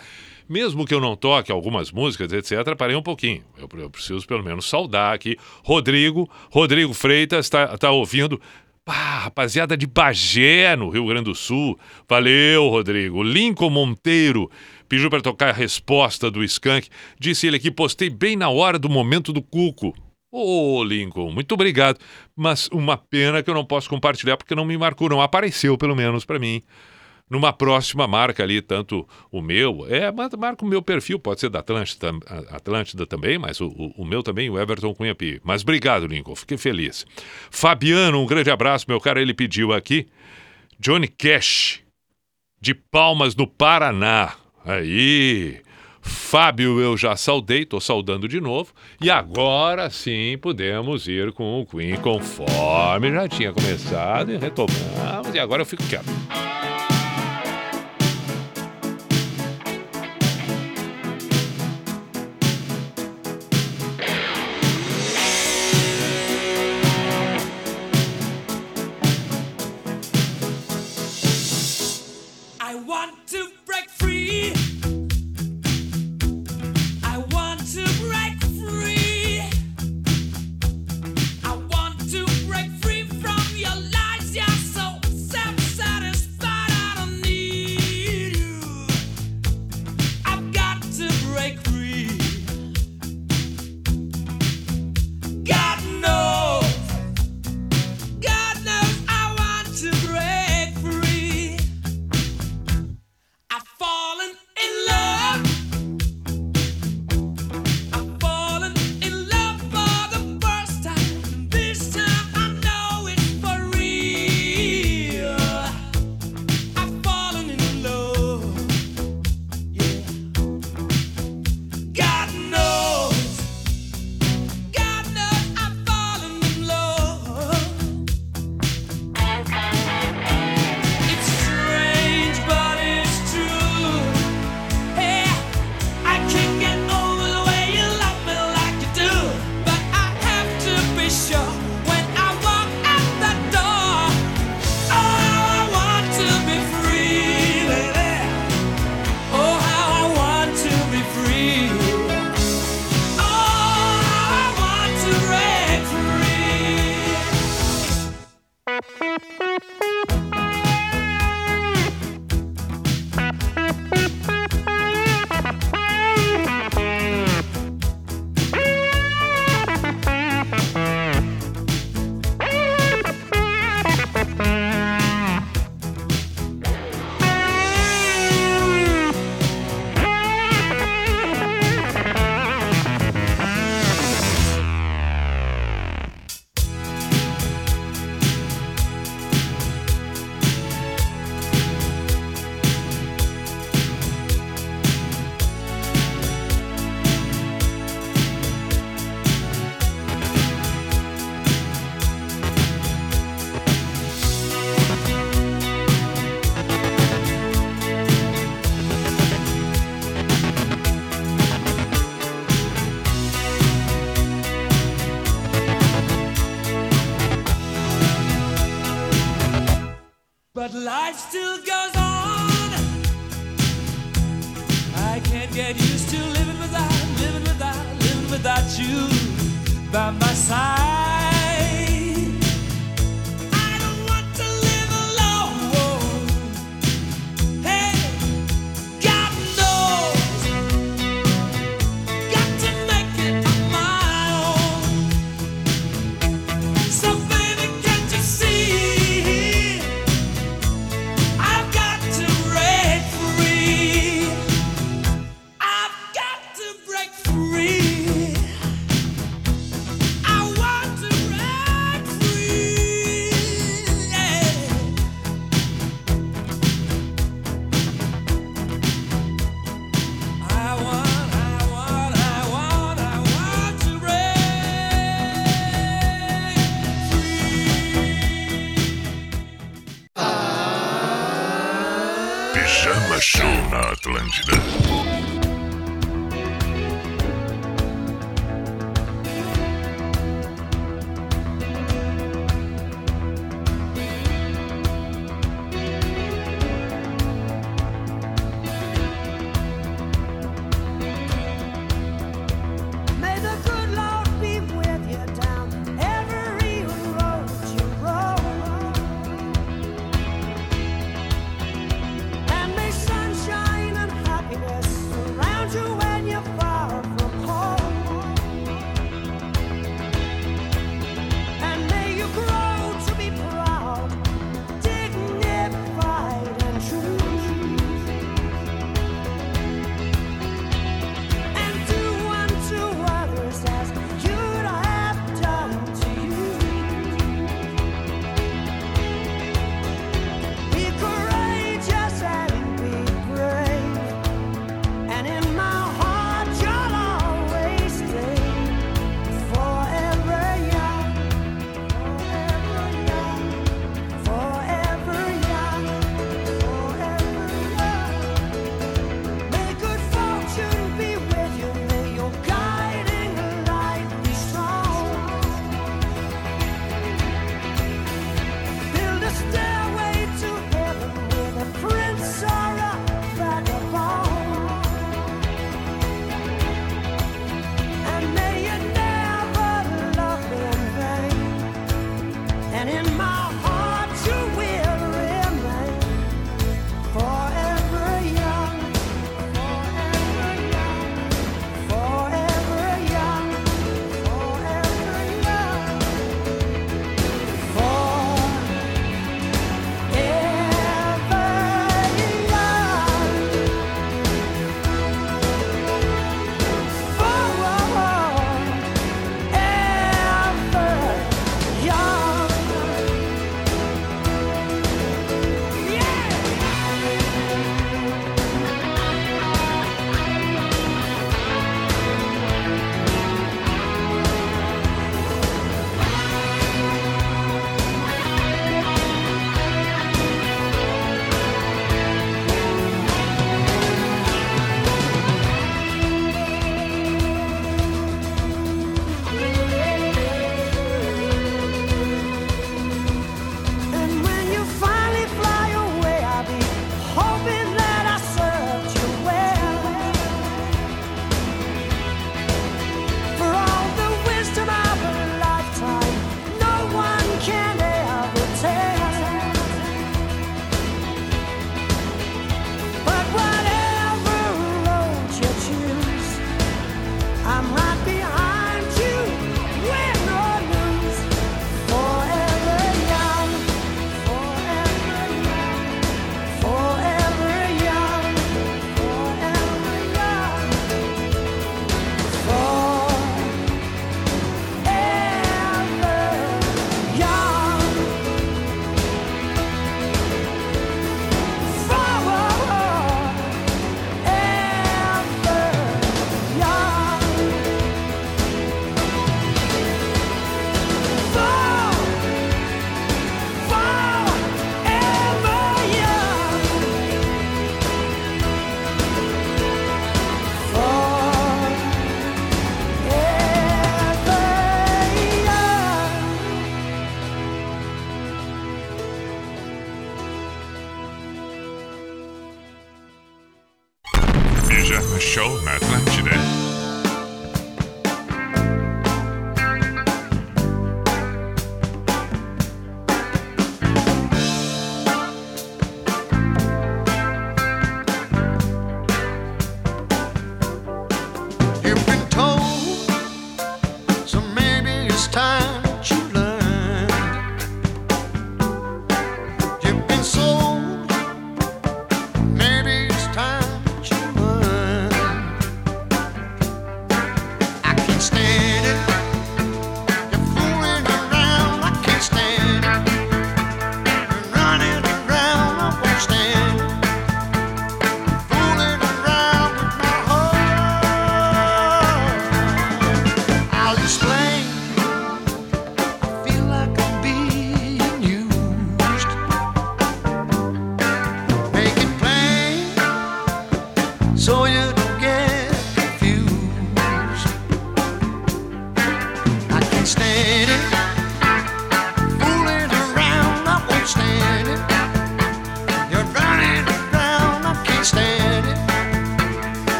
mesmo que eu não toque algumas músicas, etc., parei um pouquinho. Eu, eu preciso pelo menos saudar aqui. Rodrigo, Rodrigo Freitas está tá ouvindo. Ah, rapaziada de Bagé, no Rio Grande do Sul. Valeu, Rodrigo. Lincoln Monteiro pediu para tocar a resposta do Skank. Disse ele aqui, postei bem na hora do momento do Cuco. Ô, Lincoln, muito obrigado. Mas uma pena que eu não posso compartilhar porque não me marcou, não apareceu pelo menos para mim. Numa próxima marca ali, tanto o meu, é, ma- marca o meu perfil, pode ser da Atlântida, Atlântida também, mas o, o- o meu também, o Everton Cunha Pi. Mas obrigado, Lincoln, fiquei feliz. Fabiano, um grande abraço, meu cara, ele pediu aqui. Johnny Cash, de Palmas, no Paraná. Aí. Fábio, eu já saudei, tô saudando de novo. E agora sim podemos ir com o Queen conforme já tinha começado e retomamos. E agora eu fico quieto.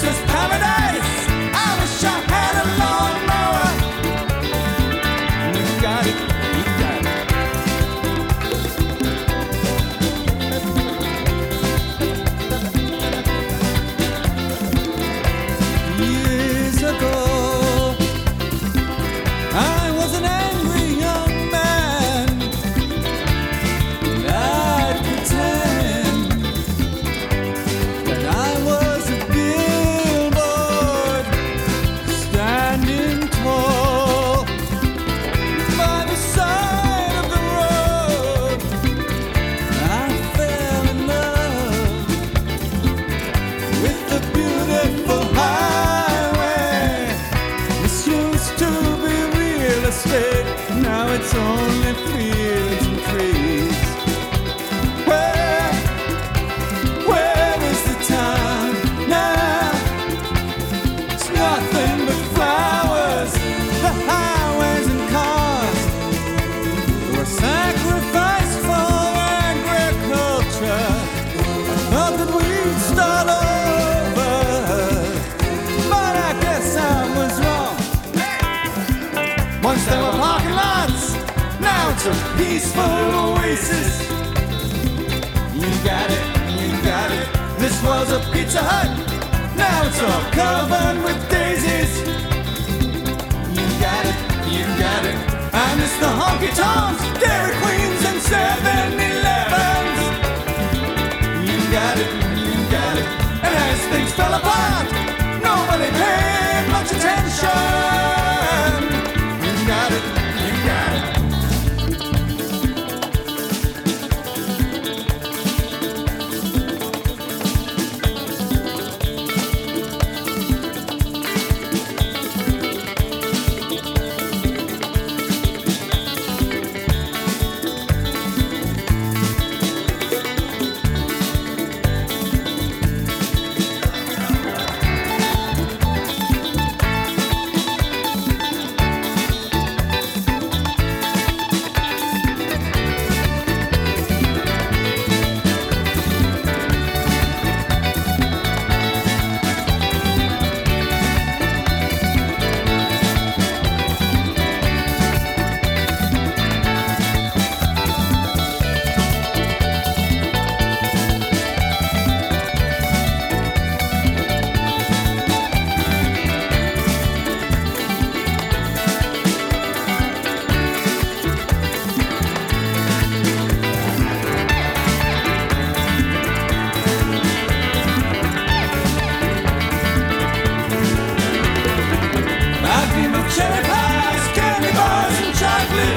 sisters a peaceful oasis. You got it, you got it. This was a Pizza Hut. Now it's all covered with daisies. You got it, you got it. I miss the honky tonks, Dairy Queens, and 7 Elevens. You got it, you got it. And as things fell apart, nobody paid much attention.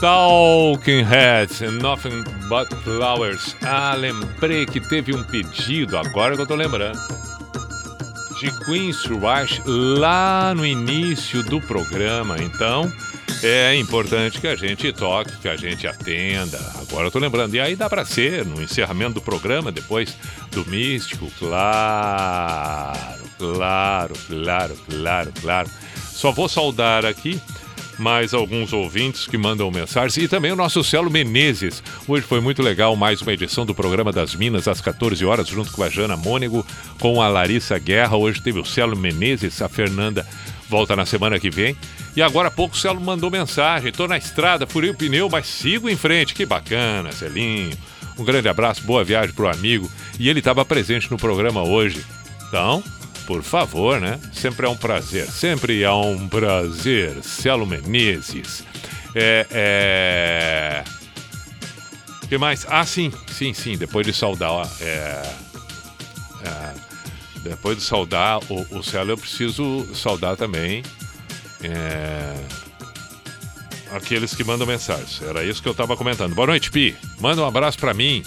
Talking Heads, Nothing But Flowers. Ah, lembrei que teve um pedido, agora que eu tô lembrando. De Queen's Rush lá no início do programa. Então, é importante que a gente toque, que a gente atenda. Agora eu tô lembrando. E aí dá pra ser no encerramento do programa, depois do Místico. Claro, claro, claro, claro, claro. Só vou saudar aqui mais alguns ouvintes que mandam mensagens e também o nosso Celo Menezes. Hoje foi muito legal mais uma edição do programa das Minas às 14 horas junto com a Jana Mônego, com a Larissa Guerra. Hoje teve o Celo Menezes, a Fernanda volta na semana que vem. E agora há pouco o Celo mandou mensagem. Tô na estrada, furei o pneu, mas sigo em frente. Que bacana, Celinho. Um grande abraço, boa viagem pro amigo. E ele estava presente no programa hoje. Então, por favor, né? Sempre é um prazer, sempre é um prazer. Celo Menezes. É. é... Que mais? Ah, sim, sim, sim. Depois de saudar. É... é, Depois de saudar o, o Celo, eu preciso saudar também. É... Aqueles que mandam mensagens. Era isso que eu estava comentando. Boa noite, Pi. Manda um abraço para mim,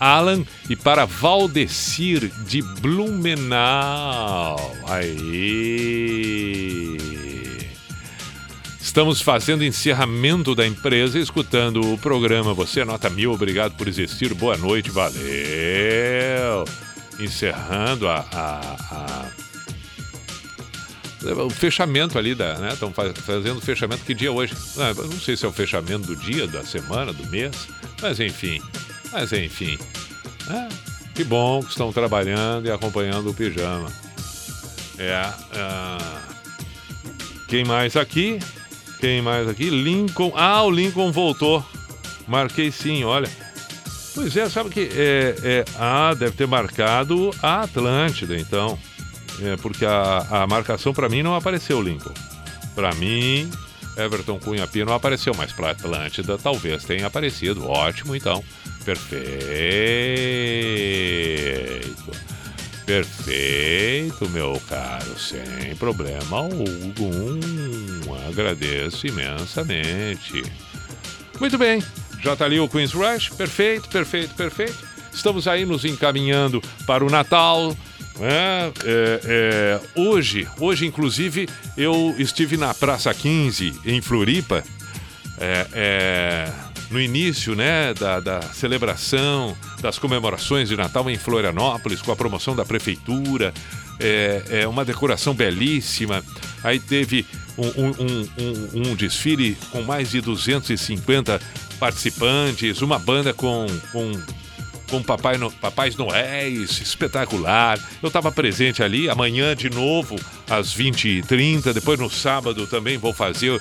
Alan e para Valdecir de Blumenau. Aí. Estamos fazendo encerramento da empresa, escutando o programa. Você nota mil, obrigado por existir. Boa noite, valeu. Encerrando a, a- a- o fechamento ali da, né? Fazendo o fechamento. Que dia é hoje? Ah, não sei se é o fechamento do dia, da semana, do mês, mas enfim. Mas enfim. Ah, que bom que estão trabalhando e acompanhando o pijama. É. ah, quem mais aqui? Quem mais aqui? Lincoln. Ah, o Lincoln voltou. Marquei sim, olha. Pois é, sabe que. É, é, ah, deve ter marcado a Atlântida, então. É, porque a, a marcação para mim não apareceu, Lincoln. Para mim, Everton Cunha Pino não apareceu, mas para Atlântida talvez tenha aparecido. Ótimo, então. Perfeito. Perfeito, meu caro. Sem problema algum. Agradeço imensamente. Muito bem. Já tá ali o Queen's Rush. Perfeito, perfeito, perfeito. Estamos aí nos encaminhando para o Natal. né? É, é, hoje, hoje, inclusive, eu estive na Praça 15, em Floripa, é, é, no início né, da, da celebração das comemorações de Natal em Florianópolis, com a promoção da prefeitura, é, é uma decoração belíssima. Aí teve um, um- um- um- desfile com mais de 250 participantes, uma banda com, com com Papai no, Papais Noéis, espetacular. Eu estava presente ali, amanhã de novo, às 20h30. Depois no sábado também vou fazer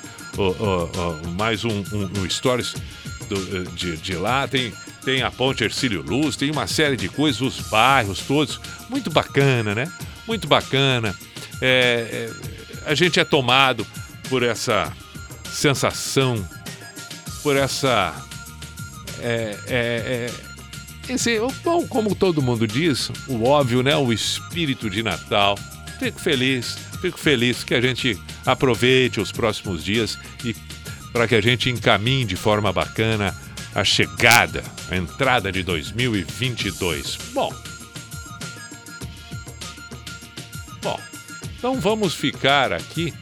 mais um, um, um stories do- de, de lá. Tem, tem a Ponte Ercílio Luz, tem uma série de coisas, os bairros todos. Muito bacana, né? Muito bacana. É, é, a gente é tomado por essa sensação, por essa. É, é, é, esse, bom, como todo mundo diz, o óbvio, né? O espírito de Natal. Fico feliz, fico feliz que a gente aproveite os próximos dias e para que a gente encaminhe de forma bacana a chegada, a entrada de 2022. Bom. Bom, então vamos ficar aqui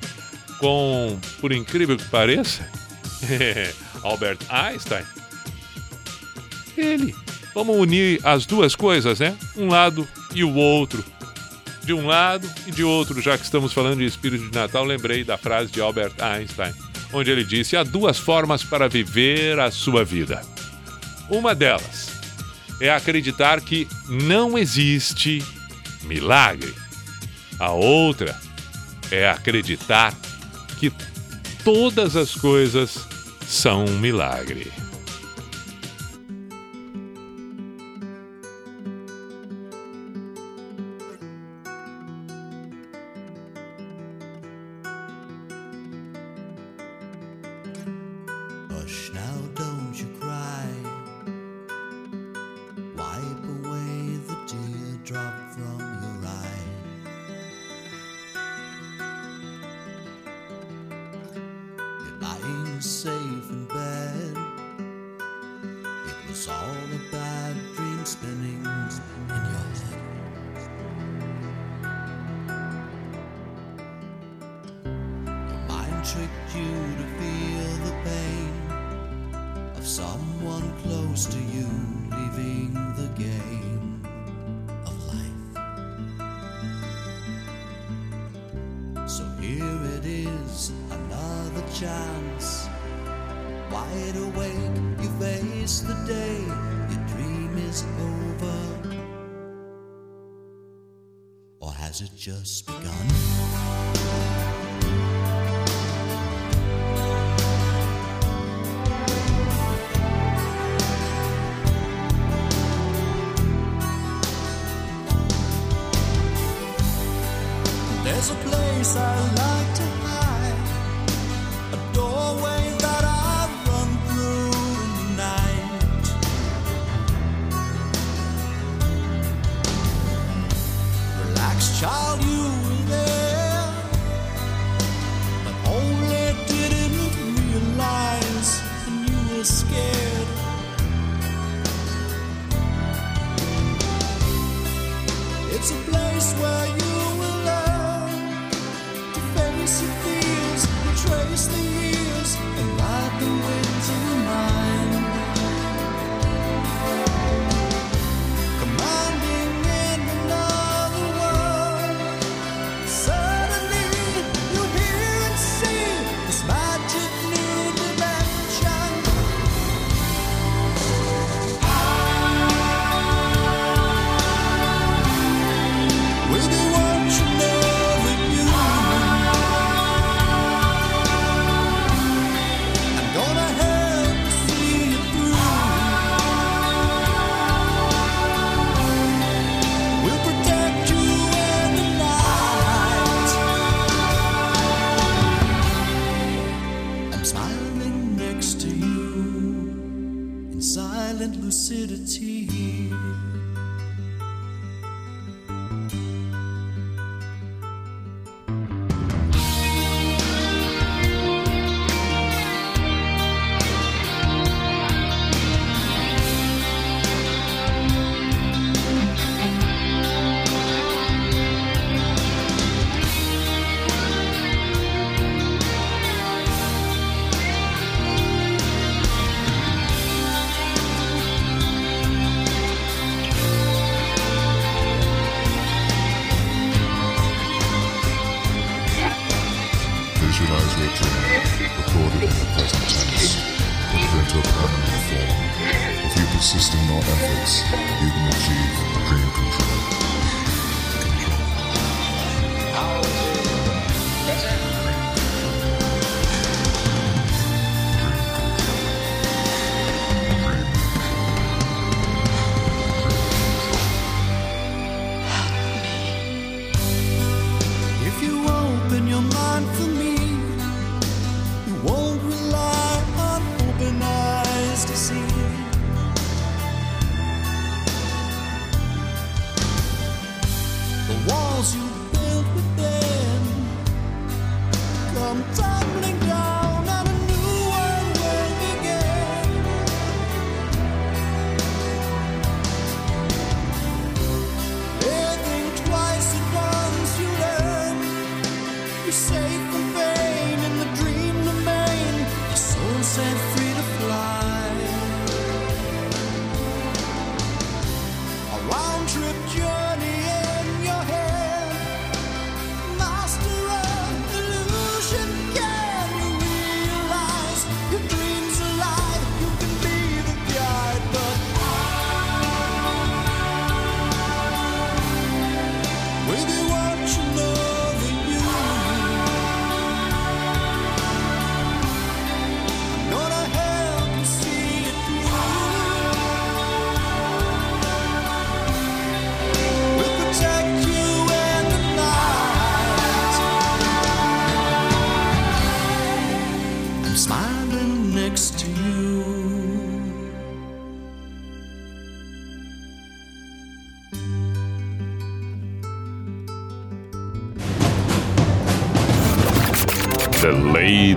com, por incrível que pareça, Albert Einstein. Ele. Vamos unir as duas coisas, né? Um lado e o outro. De um lado e de outro, já que estamos falando de espírito de Natal, lembrei da frase de Albert Einstein, onde ele disse: há duas formas para viver a sua vida. Uma delas é acreditar que não existe milagre. A outra é acreditar que todas as coisas são um milagre.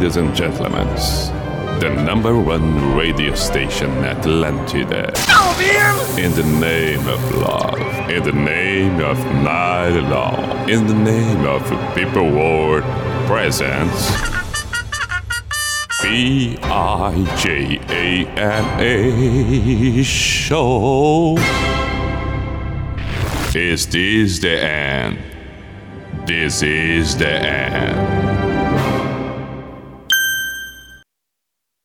ladies and gentlemen, the number one radio station Atlantida. Oh, in the name of love, in the name of night long, in the name of people world presence. B I J A M A show. Is this the end? This is the end.